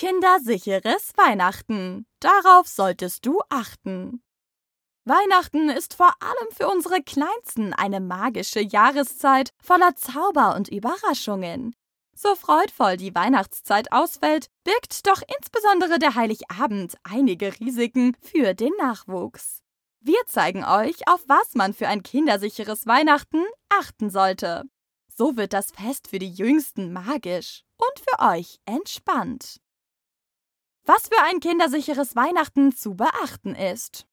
Kindersicheres Weihnachten. Darauf solltest du achten. Weihnachten ist vor allem für unsere Kleinsten eine magische Jahreszeit voller Zauber und Überraschungen. So freudvoll die Weihnachtszeit ausfällt, birgt doch insbesondere der Heiligabend einige Risiken für den Nachwuchs. Wir zeigen euch, auf was man für ein kindersicheres Weihnachten achten sollte. So wird das Fest für die Jüngsten magisch und für euch entspannt. Was für ein kindersicheres Weihnachten zu beachten ist.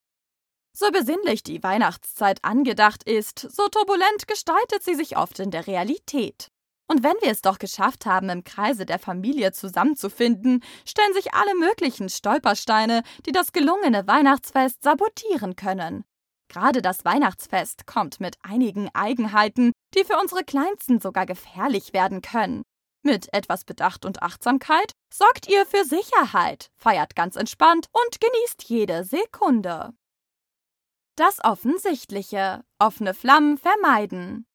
So besinnlich die Weihnachtszeit angedacht ist, so turbulent gestaltet sie sich oft in der Realität. Und wenn wir es doch geschafft haben, im Kreise der Familie zusammenzufinden, stellen sich alle möglichen Stolpersteine, die das gelungene Weihnachtsfest sabotieren können. Gerade das Weihnachtsfest kommt mit einigen Eigenheiten, die für unsere Kleinsten sogar gefährlich werden können. Mit etwas Bedacht und Achtsamkeit sorgt ihr für Sicherheit, feiert ganz entspannt und genießt jede Sekunde. Das Offensichtliche. Offene Flammen vermeiden.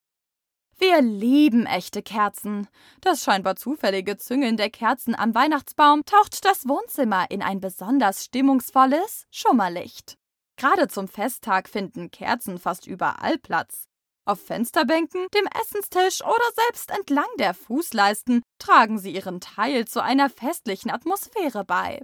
Wir lieben echte Kerzen. Das scheinbar zufällige Züngeln der Kerzen am Weihnachtsbaum taucht das Wohnzimmer in ein besonders stimmungsvolles Schummerlicht. Gerade zum Festtag finden Kerzen fast überall Platz. Auf Fensterbänken, dem Essenstisch oder selbst entlang der Fußleisten tragen sie ihren Teil zu einer festlichen Atmosphäre bei.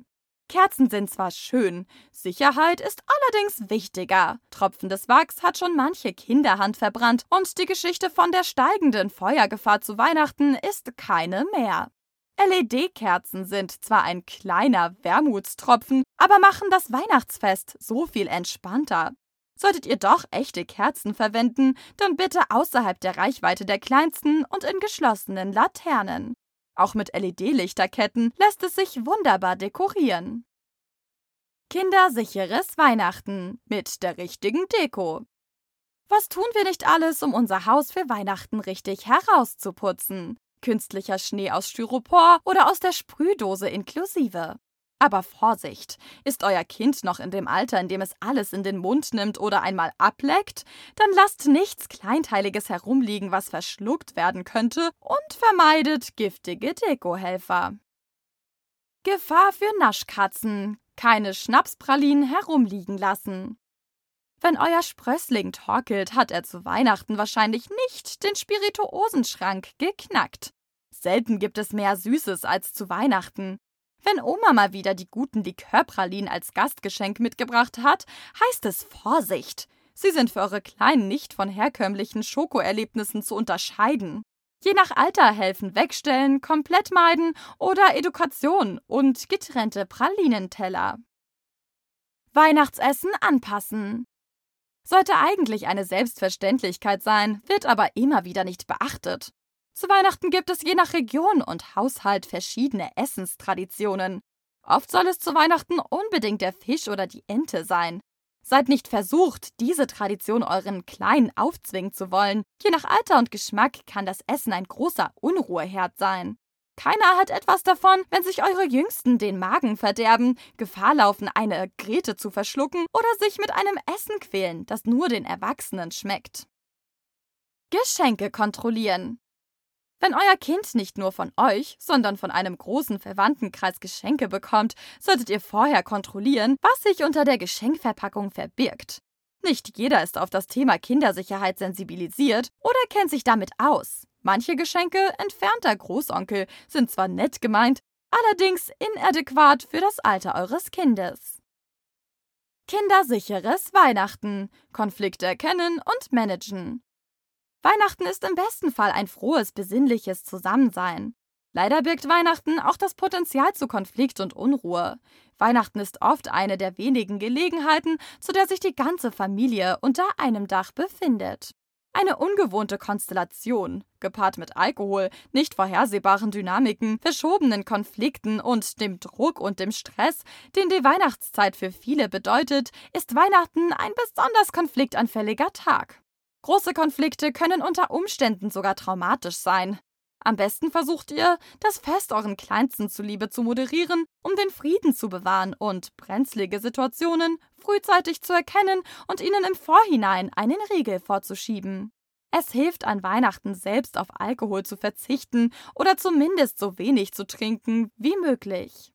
Kerzen sind zwar schön, Sicherheit ist allerdings wichtiger. Tropfendes Wachs hat schon manche Kinderhand verbrannt und die Geschichte von der steigenden Feuergefahr zu Weihnachten ist keine mehr. LED-Kerzen sind zwar ein kleiner Wermutstropfen, aber machen das Weihnachtsfest so viel entspannter. Solltet ihr doch echte Kerzen verwenden, dann bitte außerhalb der Reichweite der kleinsten und in geschlossenen Laternen. Auch mit LED-Lichterketten lässt es sich wunderbar dekorieren. Kindersicheres Weihnachten mit der richtigen Deko. Was tun wir nicht alles, um unser Haus für Weihnachten richtig herauszuputzen? Künstlicher Schnee aus Styropor oder aus der Sprühdose inklusive. Aber Vorsicht! Ist euer Kind noch in dem Alter, in dem es alles in den Mund nimmt oder einmal ableckt, dann lasst nichts Kleinteiliges herumliegen, was verschluckt werden könnte, und vermeidet giftige Dekohelfer. Gefahr für Naschkatzen. Keine Schnapspralinen herumliegen lassen. Wenn euer Sprössling torkelt, hat er zu Weihnachten wahrscheinlich nicht den Spirituosenschrank geknackt. Selten gibt es mehr Süßes als zu Weihnachten. Wenn Oma mal wieder die guten Likörpralinen als Gastgeschenk mitgebracht hat, heißt es Vorsicht. Sie sind für eure Kleinen nicht von herkömmlichen Schokoerlebnissen zu unterscheiden. Je nach Alter helfen Wegstellen, komplett meiden oder Education und getrennte Pralinenteller. Weihnachtsessen anpassen. Sollte eigentlich eine Selbstverständlichkeit sein, wird aber immer wieder nicht beachtet. Zu Weihnachten gibt es je nach Region und Haushalt verschiedene Essenstraditionen. Oft soll es zu Weihnachten unbedingt der Fisch oder die Ente sein. Seid nicht versucht, diese Tradition euren Kleinen aufzwingen zu wollen. Je nach Alter und Geschmack kann das Essen ein großer Unruheherd sein. Keiner hat etwas davon, wenn sich eure Jüngsten den Magen verderben, Gefahr laufen, eine Grete zu verschlucken oder sich mit einem Essen quälen, das nur den Erwachsenen schmeckt. Geschenke kontrollieren. Wenn euer Kind nicht nur von euch, sondern von einem großen Verwandtenkreis Geschenke bekommt, solltet ihr vorher kontrollieren, was sich unter der Geschenkverpackung verbirgt. Nicht jeder ist auf das Thema Kindersicherheit sensibilisiert oder kennt sich damit aus. Manche Geschenke entfernter Großonkel sind zwar nett gemeint, allerdings inadäquat für das Alter eures Kindes. Kindersicheres Weihnachten. Konflikte erkennen und managen. Weihnachten ist im besten Fall ein frohes, besinnliches Zusammensein. Leider birgt Weihnachten auch das Potenzial zu Konflikt und Unruhe. Weihnachten ist oft eine der wenigen Gelegenheiten, zu der sich die ganze Familie unter einem Dach befindet. Eine ungewohnte Konstellation, gepaart mit Alkohol, nicht vorhersehbaren Dynamiken, verschobenen Konflikten und dem Druck und dem Stress, den die Weihnachtszeit für viele bedeutet, ist Weihnachten ein besonders konfliktanfälliger Tag. Große Konflikte können unter Umständen sogar traumatisch sein. Am besten versucht ihr, das Fest euren Kleinsten zuliebe zu moderieren, um den Frieden zu bewahren und brenzlige Situationen frühzeitig zu erkennen und ihnen im Vorhinein einen Riegel vorzuschieben. Es hilft an Weihnachten selbst auf Alkohol zu verzichten oder zumindest so wenig zu trinken wie möglich.